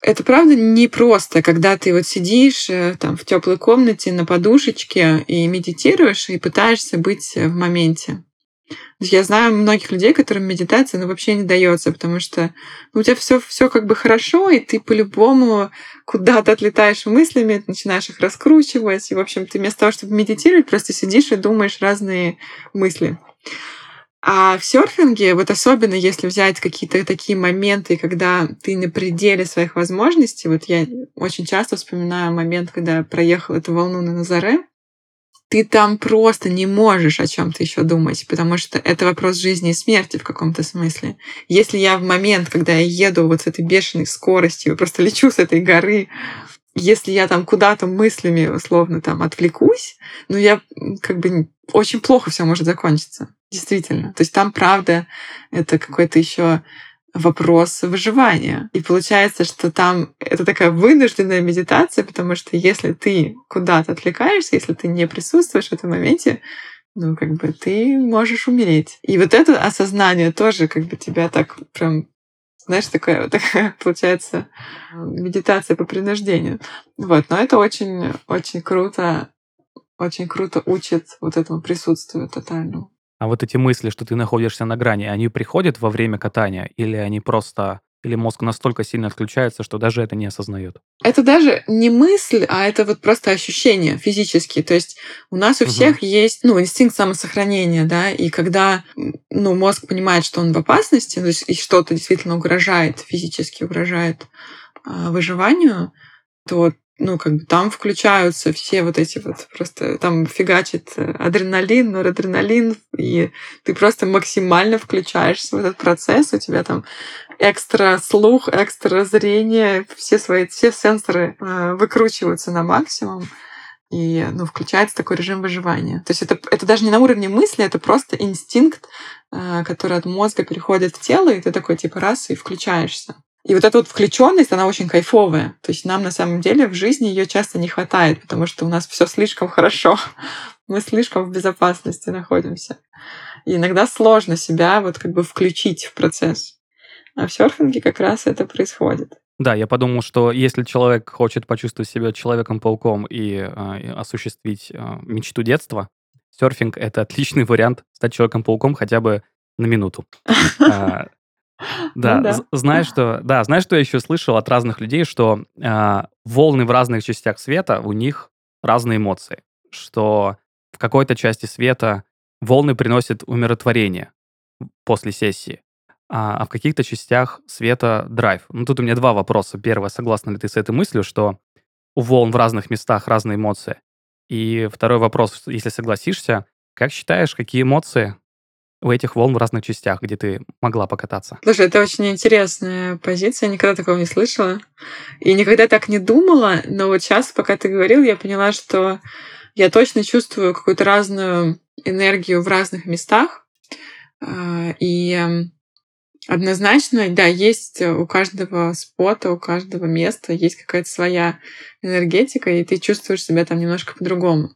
это правда непросто, когда ты вот сидишь э, там в теплой комнате на подушечке и медитируешь и пытаешься быть в моменте. Я знаю многих людей, которым медитация ну, вообще не дается, потому что ну, у тебя все, все как бы хорошо, и ты по-любому куда-то отлетаешь мыслями, начинаешь их раскручивать. И, в общем, ты вместо того, чтобы медитировать, просто сидишь и думаешь разные мысли. А в серфинге, вот особенно если взять какие-то такие моменты, когда ты на пределе своих возможностей, вот я очень часто вспоминаю момент, когда я проехал эту волну на Назаре, ты там просто не можешь о чем-то еще думать, потому что это вопрос жизни и смерти в каком-то смысле. Если я в момент, когда я еду вот с этой бешеной скоростью, просто лечу с этой горы, если я там куда-то мыслями условно там отвлекусь, ну я как бы очень плохо все может закончиться. Действительно. То есть там, правда, это какой-то еще вопрос выживания. И получается, что там это такая вынужденная медитация, потому что если ты куда-то отвлекаешься, если ты не присутствуешь в этом моменте, ну, как бы ты можешь умереть. И вот это осознание тоже как бы тебя так прям знаешь, такая, такая получается медитация по принуждению. Вот, но это очень, очень круто, очень круто учит вот этому присутствию тотальному. А вот эти мысли, что ты находишься на грани, они приходят во время катания или они просто или мозг настолько сильно отключается, что даже это не осознает? Это даже не мысль, а это вот просто ощущение физические. То есть у нас у угу. всех есть ну, инстинкт самосохранения, да, и когда ну, мозг понимает, что он в опасности, то есть и что-то действительно угрожает, физически угрожает э, выживанию, то ну, как бы там включаются все вот эти вот просто, там фигачит э, адреналин, норадреналин, и ты просто максимально включаешься в этот процесс, у тебя там экстра слух, экстра зрение, все свои, все сенсоры э, выкручиваются на максимум, и, ну, включается такой режим выживания. То есть это, это даже не на уровне мысли, это просто инстинкт, э, который от мозга переходит в тело, и ты такой, типа, раз, и включаешься. И вот эта вот включенность, она очень кайфовая. То есть нам на самом деле в жизни ее часто не хватает, потому что у нас все слишком хорошо. Мы слишком в безопасности находимся. И иногда сложно себя вот как бы включить в процесс. А в серфинге как раз это происходит. Да, я подумал, что если человек хочет почувствовать себя человеком-пауком и э, осуществить э, мечту детства, серфинг — это отличный вариант стать человеком-пауком хотя бы на минуту. А, да, ну, да. знаешь, что, да, знаешь, что я еще слышал от разных людей, что э, волны в разных частях света, у них разные эмоции. Что в какой-то части света волны приносят умиротворение после сессии, а, а в каких-то частях света драйв. Ну, тут у меня два вопроса. Первое, согласна ли ты с этой мыслью, что у волн в разных местах разные эмоции? И второй вопрос, если согласишься, как считаешь, какие эмоции у этих волн в разных частях, где ты могла покататься. Слушай, это очень интересная позиция, никогда такого не слышала. И никогда так не думала, но вот сейчас, пока ты говорил, я поняла, что я точно чувствую какую-то разную энергию в разных местах. А, и однозначно, да, есть у каждого спота, у каждого места есть какая-то своя энергетика, и ты чувствуешь себя там немножко по-другому.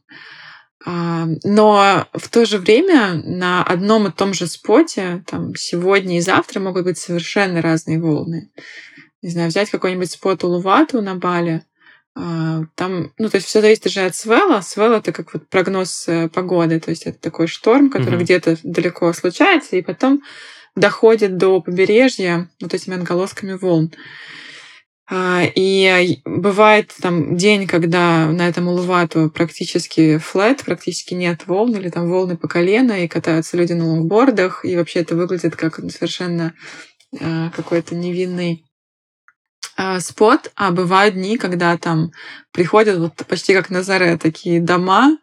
А, но в то же время на одном и том же споте там, сегодня и завтра могут быть совершенно разные волны. Не знаю, взять какой-нибудь спот Улувату на Бали, а, там, ну, то есть все зависит же от свела. Свел — это как вот прогноз э, погоды, то есть это такой шторм, который mm-hmm. где-то далеко случается, и потом доходит до побережья вот этими отголосками волн. А, и бывает там день, когда на этом Улувату практически флет, практически нет волн, или там волны по колено, и катаются люди на лонгбордах, и вообще это выглядит как совершенно а, какой-то невинный а, спот, а бывают дни, когда там приходят вот почти как на заре такие дома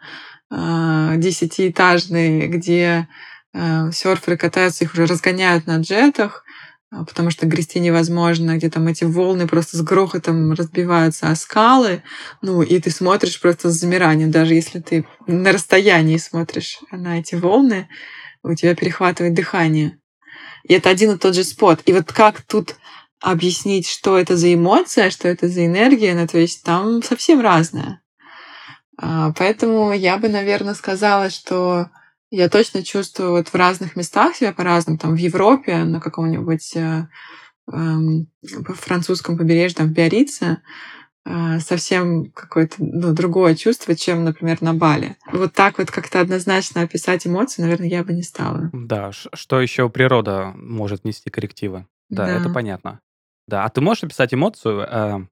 десятиэтажные, где серферы катаются, их уже разгоняют на джетах, а, потому что грести невозможно, где там эти волны просто с грохотом разбиваются о скалы, ну, и ты смотришь просто с замиранием, даже если ты на расстоянии смотришь на эти волны, у тебя перехватывает дыхание. И это один и тот же спот. И вот как тут объяснить, что это за эмоция, что это за энергия, ну, то есть там совсем разное. А, поэтому я бы, наверное, сказала, что я точно чувствую вот в разных местах себя по-разному. Там в Европе, на каком-нибудь э, в французском побережье, там, в Биорице, э, совсем какое-то ну, другое чувство, чем, например, на Бали. Вот так вот как-то однозначно описать эмоции, наверное, я бы не стала. Да, что еще природа может нести коррективы. Да, да. это понятно. Да, а ты можешь описать эмоцию э,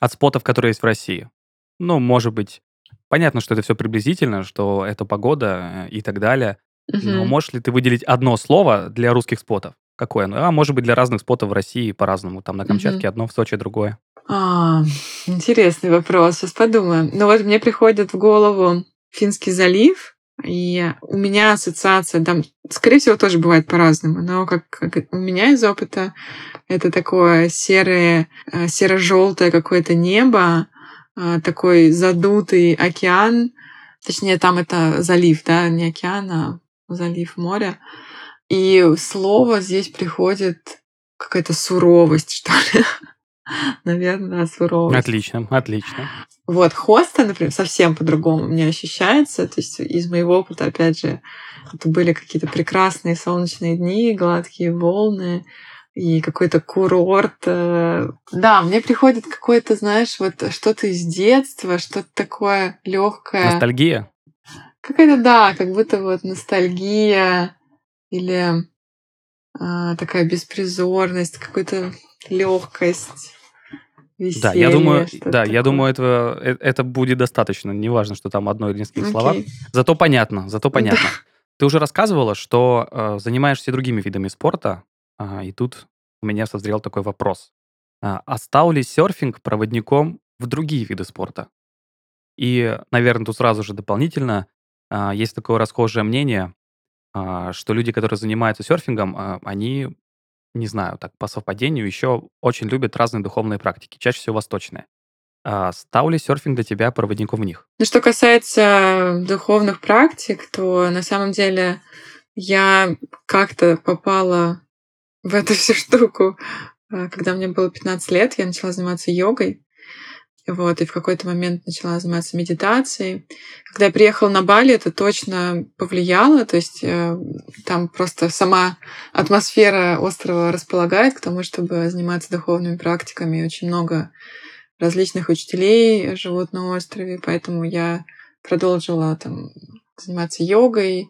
от спотов, которые есть в России? Ну, может быть, понятно, что это все приблизительно, что это погода э, и так далее. Угу. Но можешь ли ты выделить одно слово для русских спотов? Какое? Ну, а может быть, для разных спотов в России по-разному. Там на Камчатке угу. одно, в Сочи другое. А, интересный вопрос. Сейчас подумаем. Ну вот мне приходит в голову Финский залив, и у меня ассоциация, там, скорее всего, тоже бывает по-разному, но как, как у меня из опыта это такое серое, э, серо-желтое какое-то небо, такой задутый океан, точнее, там это залив, да, не океан, а залив моря. И слово здесь приходит какая-то суровость, что ли. Наверное, суровость. Отлично, отлично. Вот, хоста, например, совсем по-другому мне ощущается. То есть из моего опыта, опять же, это были какие-то прекрасные солнечные дни, гладкие волны и какой-то курорт. Э. Да, мне приходит какое-то, знаешь, вот что-то из детства, что-то такое легкое. Ностальгия? Какая-то, да, как будто вот ностальгия или а, такая беспризорность, какая-то легкость. Веселье, да, я думаю, да, такое. я думаю, это, э, это будет достаточно. Неважно, что там одно или несколько okay. слова. Зато понятно, зато понятно. Да. Ты уже рассказывала, что э, занимаешься другими видами спорта, э, и тут у меня созрел такой вопрос. Э, а стал ли серфинг проводником в другие виды спорта? И, наверное, тут сразу же дополнительно э, есть такое расхожее мнение, что люди, которые занимаются серфингом, они не знаю, так по совпадению, еще очень любят разные духовные практики, чаще всего восточные. А стал ли серфинг для тебя проводником в них? Ну, что касается духовных практик, то на самом деле я как-то попала в эту всю штуку, а, когда мне было 15 лет, я начала заниматься йогой. Вот, и в какой-то момент начала заниматься медитацией. Когда я приехала на Бали, это точно повлияло. То есть э, там просто сама атмосфера острова располагает к тому, чтобы заниматься духовными практиками. Очень много различных учителей живут на острове, поэтому я продолжила там заниматься йогой.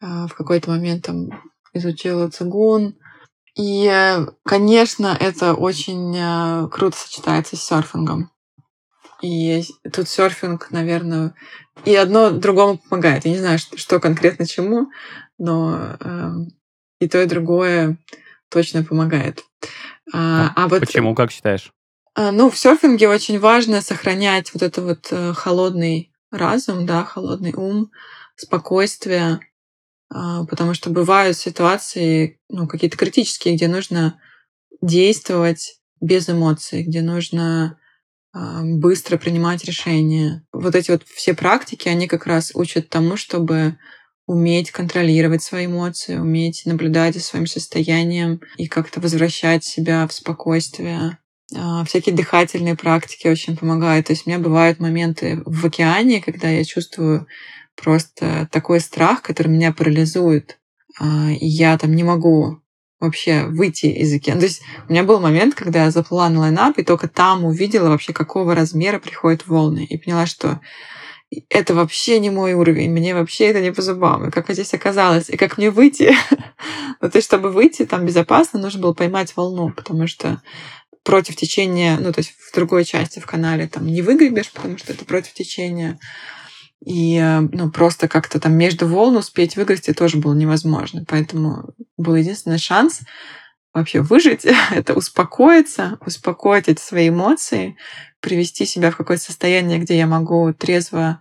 Э, в какой-то момент там изучила цигун. И, э, конечно, это очень э, круто сочетается с серфингом. И тут серфинг, наверное, и одно другому помогает. Я не знаю, что, конкретно чему, но э, и то, и другое точно помогает. А, а, вот, Почему, как считаешь? А, ну, в серфинге очень важно сохранять вот это вот э, холодный разум, да, холодный ум, спокойствие, потому что бывают ситуации, ну, какие-то критические, где нужно действовать без эмоций, где нужно быстро принимать решения. Вот эти вот все практики, они как раз учат тому, чтобы уметь контролировать свои эмоции, уметь наблюдать за своим состоянием и как-то возвращать себя в спокойствие. А, всякие дыхательные практики очень помогают. То есть у меня бывают моменты в океане, когда я чувствую просто такой страх, который меня парализует. А, и я там не могу вообще выйти из океана. То есть у меня был момент, когда я заплыла на лайнап, и только там увидела вообще, какого размера приходят волны. И поняла, что это вообще не мой уровень, мне вообще это не по зубам. И как я здесь оказалась, и как мне выйти. ну, то есть, чтобы выйти там безопасно, нужно было поймать волну, потому что против течения, ну, то есть в другой части в канале там не выгребешь, потому что это против течения. И э, ну, просто как-то там между волн успеть выгрести тоже было невозможно. Поэтому был единственный шанс вообще выжить, это успокоиться, успокоить эти свои эмоции, привести себя в какое-то состояние, где я могу трезво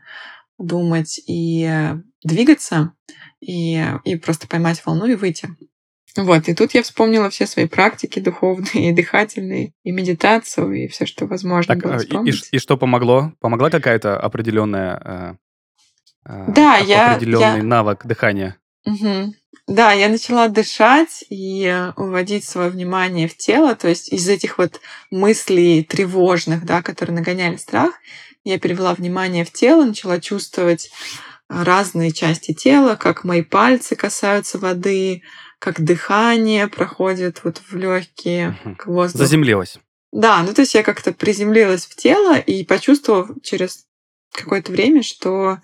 думать и э, двигаться, и, и просто поймать волну и выйти. Вот, и тут я вспомнила все свои практики духовные, и дыхательные, и медитацию, и все, что возможно так, было вспомнить. И, и, и что помогло? Помогла какая-то определенная э, да, я, определенный я... навык дыхания. Угу. Да, я начала дышать и уводить свое внимание в тело, то есть из этих вот мыслей тревожных, да, которые нагоняли страх, я перевела внимание в тело, начала чувствовать разные части тела, как мои пальцы касаются воды, как дыхание проходит вот в легкие, к воздуху. Заземлилась. Да, ну то есть я как-то приземлилась в тело и почувствовала через какое-то время, что э,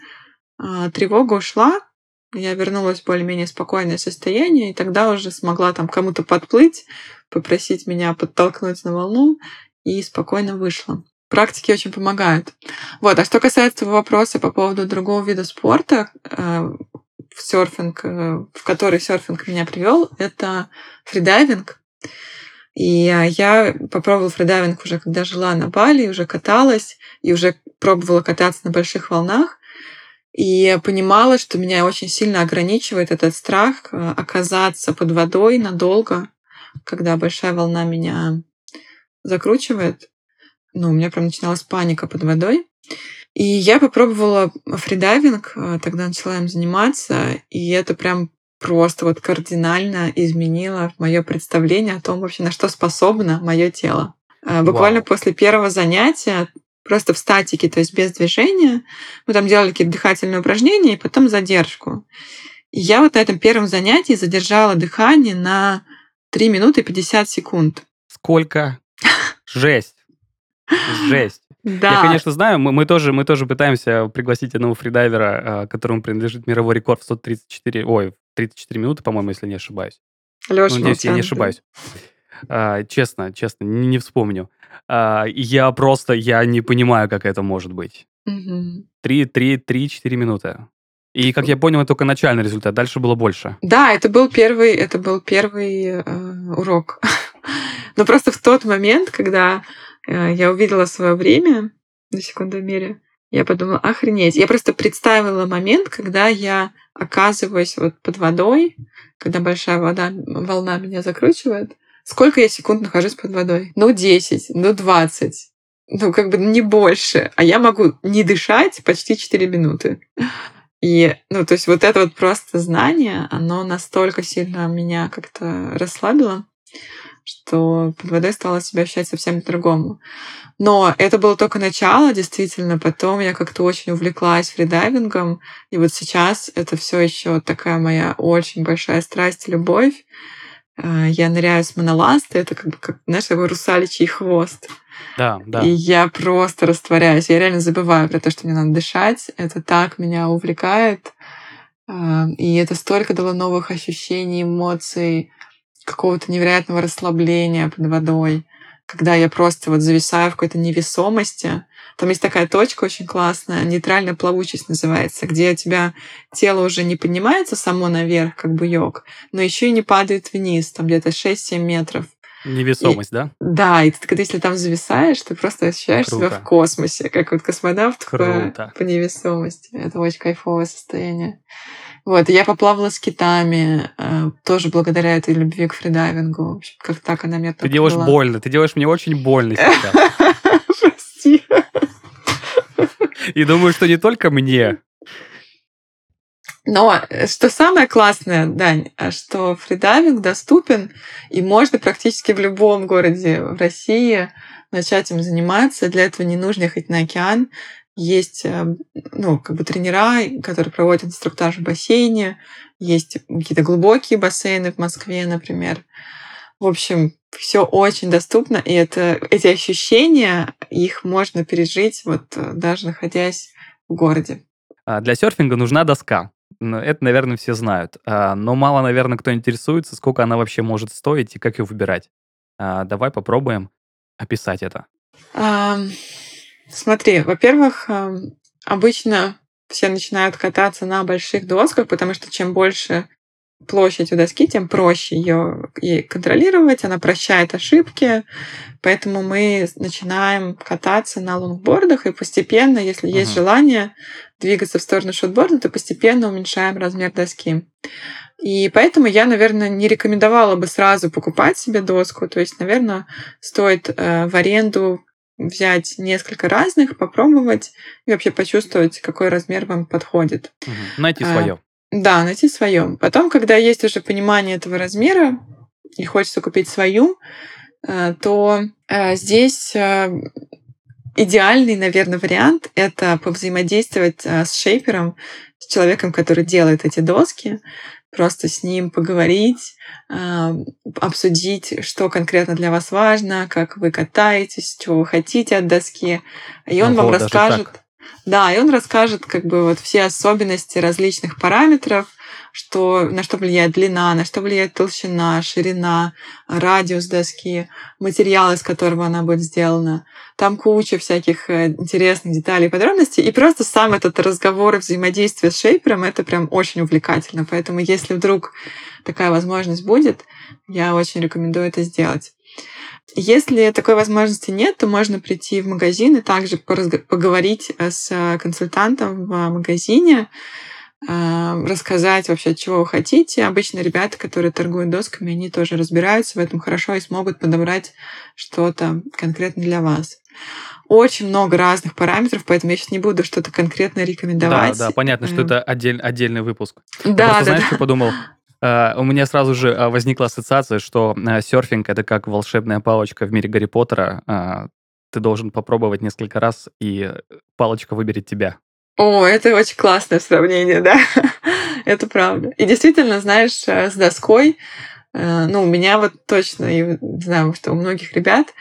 тревога ушла, я вернулась в более-менее спокойное состояние, и тогда уже смогла там кому-то подплыть, попросить меня подтолкнуть на волну, и спокойно вышла. Практики очень помогают. Вот. А что касается вопроса по поводу другого вида спорта, э, в серфинг, э, в который серфинг меня привел, это фридайвинг. И а, я попробовала фридайвинг уже, когда жила на Бали, уже каталась, и уже пробовала кататься на больших волнах. И понимала, что меня очень сильно ограничивает этот страх э, оказаться под водой надолго, когда большая волна меня закручивает. Ну, у меня прям начиналась паника под водой. И я попробовала фридайвинг, э, тогда начала им заниматься, и это прям просто вот кардинально изменило мое представление о том вообще, на что способно мое тело. Э, буквально Вау. после первого занятия просто в статике, то есть без движения. Мы там делали какие-то дыхательные упражнения и потом задержку. И я вот на этом первом занятии задержала дыхание на 3 минуты 50 секунд. Сколько? Жесть. Жесть. Да. Я, конечно, знаю, мы, мы, тоже, мы тоже пытаемся пригласить одного фридайвера, а, которому принадлежит мировой рекорд в 134, ой, 34 минуты, по-моему, если не ошибаюсь. Леша, ну, надеюсь, я не ошибаюсь. А, честно, честно, не, не вспомню. А, я просто, я не понимаю, как это может быть. Три, три, три, четыре минуты. И, как я понял, это только начальный результат. Дальше было больше. Да, это был первый, это был первый э, урок. Но просто в тот момент, когда э, я увидела свое время на секундомере, я подумала, охренеть. Я просто представила момент, когда я оказываюсь вот под водой, когда большая вода, волна меня закручивает, Сколько я секунд нахожусь под водой? Ну, 10, ну, 20. Ну, как бы не больше. А я могу не дышать почти 4 минуты. И, ну, то есть вот это вот просто знание, оно настолько сильно меня как-то расслабило, что под водой стала себя ощущать совсем по-другому. Но это было только начало, действительно. Потом я как-то очень увлеклась фридайвингом. И вот сейчас это все еще такая моя очень большая страсть и любовь. А, я ныряю с моноласта, это как бы, как, знаешь, такой русаличий хвост. Да, да. И я просто растворяюсь. Я реально забываю про то, что мне надо дышать. Это так меня увлекает. А, и это столько дало новых ощущений, эмоций, какого-то невероятного расслабления под водой, когда я просто вот зависаю в какой-то невесомости, там есть такая точка очень классная, нейтральная плавучесть называется, где у тебя тело уже не поднимается само наверх, как бы йог, но еще и не падает вниз, там где-то 6-7 метров. Невесомость, и, да? Да, и ты, когда если там зависаешь, ты просто ощущаешь Круто. себя в космосе, как вот космонавт по, по невесомости. Это очень кайфовое состояние. Вот, я поплавала с китами, э, тоже благодаря этой любви к фридайвингу. В общем, как так она меня Ты делаешь больно, ты делаешь мне очень больно сейчас. Прости. И думаю, что не только мне. Но э, что самое классное, Дань, а что фридайвинг доступен, и можно практически в любом городе в России начать им заниматься. Для этого не нужно ехать на океан. Есть э, ну, как бы тренера, которые проводят инструктаж в бассейне. Есть какие-то глубокие бассейны в Москве, например. В общем, все очень доступно, и это, эти ощущения, их можно пережить, вот э, даже находясь в городе. А, для серфинга нужна доска. Это, наверное, все знают. А, но мало, наверное, кто интересуется, сколько она вообще может стоить и как ее выбирать. А, давай попробуем описать это. Смотри, во-первых, обычно все начинают кататься на больших досках, потому что чем больше площадь у доски, тем проще ее ей контролировать, она прощает ошибки, поэтому мы начинаем кататься на лонгбордах и постепенно, если есть uh-huh. желание двигаться в сторону шотборда, то постепенно уменьшаем размер доски. И поэтому я, наверное, не рекомендовала бы сразу покупать себе доску. То есть, наверное, стоит э, в аренду взять несколько разных, попробовать и вообще почувствовать, какой размер вам подходит. Угу. Найти свое. Да, найти свое. Потом, когда есть уже понимание этого размера и хочется купить свою, э, то э, здесь э, идеальный, наверное, вариант — это повзаимодействовать с шейпером, с человеком, который делает эти доски. просто с ним поговорить, обсудить, что конкретно для вас важно, как вы катаетесь, чего вы хотите от доски. И он Ого, вам расскажет... Да, и он расскажет как бы вот все особенности различных параметров, что, на что влияет длина, на что влияет толщина, ширина, радиус доски, материал, из которого она будет сделана. Там куча всяких э, интересных деталей и подробностей. И просто сам этот разговор и взаимодействие с шейпером, это прям очень увлекательно. Поэтому если вдруг такая возможность будет, я очень рекомендую это сделать. Если такой возможности нет, то можно прийти в магазин и также поговорить э, с консультантом в магазине, рассказать вообще, чего вы хотите. Обычно ребята, которые торгуют досками, они тоже разбираются в этом хорошо и смогут подобрать что-то конкретно для вас. Очень много разных параметров, поэтому я сейчас не буду что-то конкретно рекомендовать. Да, да, понятно, что это отдель, отдельный выпуск. Да, я просто, да, знаешь, да. что подумал? Uh, у меня сразу же uh, возникла ассоциация, что uh, серфинг это как волшебная палочка в мире Гарри Поттера. Ты должен попробовать несколько раз, и палочка выберет тебя. О, это очень классное сравнение, да. это правда. И действительно, знаешь, э, с доской, э, ну, у меня вот точно, и знаю, что у многих ребят э,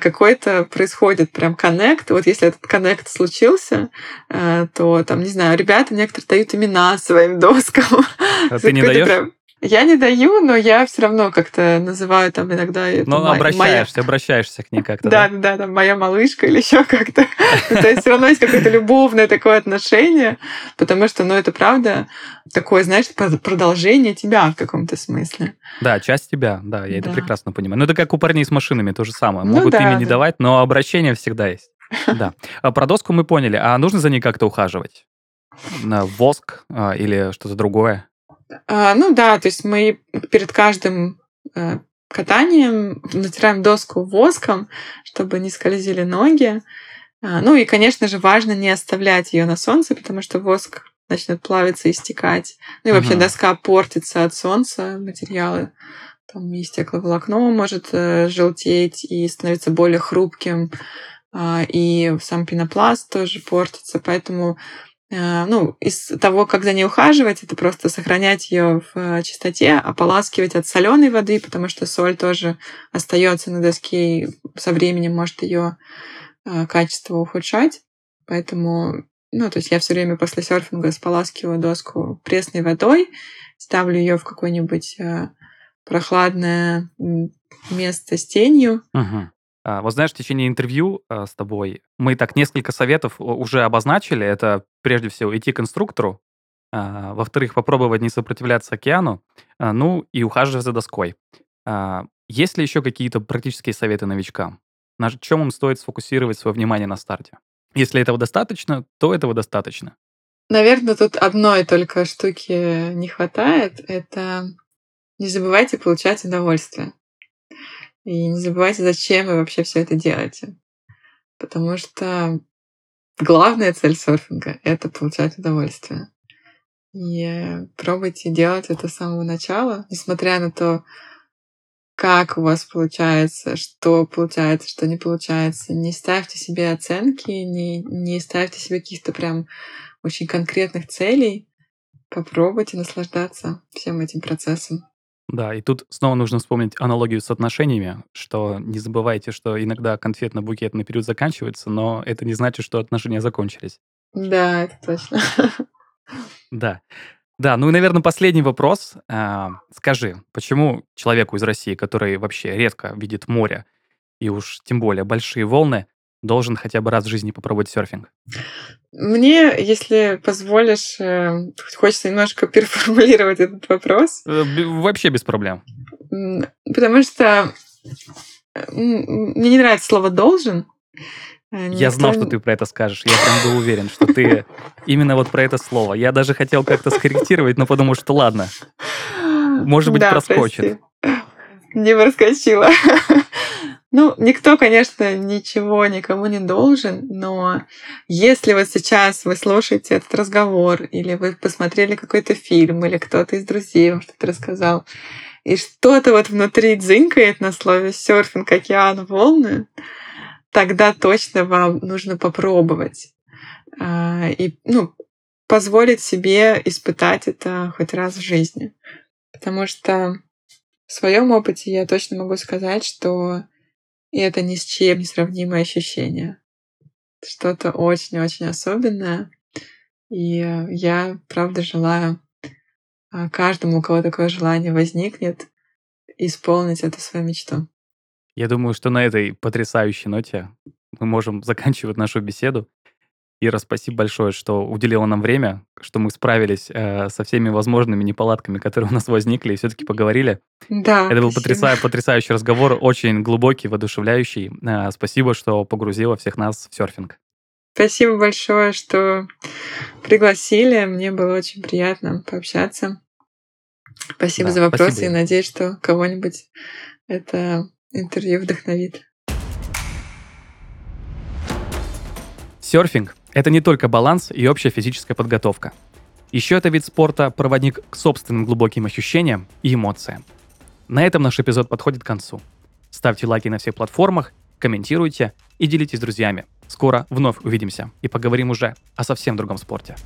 какой-то происходит прям коннект. Вот если этот коннект случился, то там, не знаю, ребята некоторые дают имена своим доскам. А ты не даешь? Прям... Я не даю, но я все равно как-то называю там иногда... Ну, обращаешься, моя... обращаешься к ней как-то, да? Да, да, там моя малышка или еще как-то. Ну, то есть все равно есть какое-то любовное такое отношение, потому что, ну, это правда такое, знаешь, продолжение тебя в каком-то смысле. Да, часть тебя, да, я это прекрасно понимаю. Ну, это как у парней с машинами, то же самое. Ну Могут имя не давать, но обращение всегда есть. Да. А про доску мы поняли. А нужно за ней как-то ухаживать? Воск а, или что-то другое? А, ну да, то есть мы перед каждым э, катанием натираем доску воском, чтобы не скользили ноги. А, ну и, конечно же, важно не оставлять ее на солнце, потому что воск начнет плавиться и стекать. Ну и вообще uh-huh. доска портится от солнца, материалы. Там и стекловолокно может э, желтеть и становиться более хрупким. Э, и сам пенопласт тоже портится. Поэтому ну, из того, как за ней ухаживать, это просто сохранять ее в э, чистоте, ополаскивать от соленой воды, потому что соль тоже остается на доске и со временем может ее э, качество ухудшать. Поэтому, ну, то есть я все время после серфинга споласкиваю доску пресной водой, ставлю ее в какое-нибудь прохладное место с тенью, uh-huh. А, вот знаешь, в течение интервью а, с тобой мы так несколько советов уже обозначили. Это прежде всего идти к инструктору, а, во-вторых, попробовать не сопротивляться океану, ну и ухаживать за доской. Есть ли еще какие-то практические советы новичкам? На чем им стоит сфокусировать свое внимание на старте? Если этого достаточно, то этого достаточно. Наверное, тут одной только штуки не хватает. Это не забывайте получать удовольствие. И не забывайте, зачем вы вообще все это делаете. Потому что главная цель серфинга — это получать удовольствие. И пробуйте делать это с самого начала, несмотря на то, как у вас получается, что получается, что не получается. Не ставьте себе оценки, не, не ставьте себе каких-то прям очень конкретных целей. Попробуйте наслаждаться всем этим процессом. Да, и тут снова нужно вспомнить аналогию с отношениями, что не забывайте, что иногда конфетно-букетный период заканчивается, но это не значит, что отношения закончились. Да, это точно. Да. Да, ну и, наверное, последний вопрос. А, скажи, почему человеку из России, который вообще редко видит море, и уж тем более большие волны, должен хотя бы раз в жизни попробовать серфинг? Мне, если позволишь, э, хочется немножко переформулировать этот вопрос. Э, вообще без проблем. Потому что мне не нравится слово «должен». Э, Я знал, что ты про это скажешь. Я прям был уверен, что ты именно вот про это слово. Я даже хотел как-то скорректировать, но подумал, что ладно. Может быть, да, проскочит. Прости. Не проскочила. Ну, никто, конечно, ничего никому не должен, но если вот сейчас вы слушаете этот разговор, или вы посмотрели какой-то фильм, или кто-то из друзей вам что-то рассказал, и что-то вот внутри дзынкает на слове серфинг, океан, волны, тогда точно вам нужно попробовать. А, и, ну, позволить себе испытать это хоть раз в жизни. Потому что в своем опыте я точно могу сказать, что это ни с чем не сравнимое ощущение. Что-то очень-очень особенное. И я, правда, желаю а, каждому, у кого такое желание возникнет, исполнить эту свою мечту. Я думаю, что на этой потрясающей ноте мы можем заканчивать нашу беседу. Ира, спасибо большое, что уделила нам время, что мы справились э, со всеми возможными неполадками, которые у нас возникли, и все-таки поговорили. Да. Это был потряса... потрясающий разговор, очень глубокий, воодушевляющий. Э, спасибо, что погрузила всех нас в серфинг. Спасибо большое, что пригласили. Мне было очень приятно пообщаться. Спасибо да, за вопросы спасибо. и надеюсь, что кого-нибудь это интервью вдохновит. Серфинг – это не только баланс и общая физическая подготовка. Еще это вид спорта – проводник к собственным глубоким ощущениям и эмоциям. На этом наш эпизод подходит к концу. Ставьте лайки на всех платформах, комментируйте и делитесь с друзьями. Скоро вновь увидимся и поговорим уже о совсем другом спорте.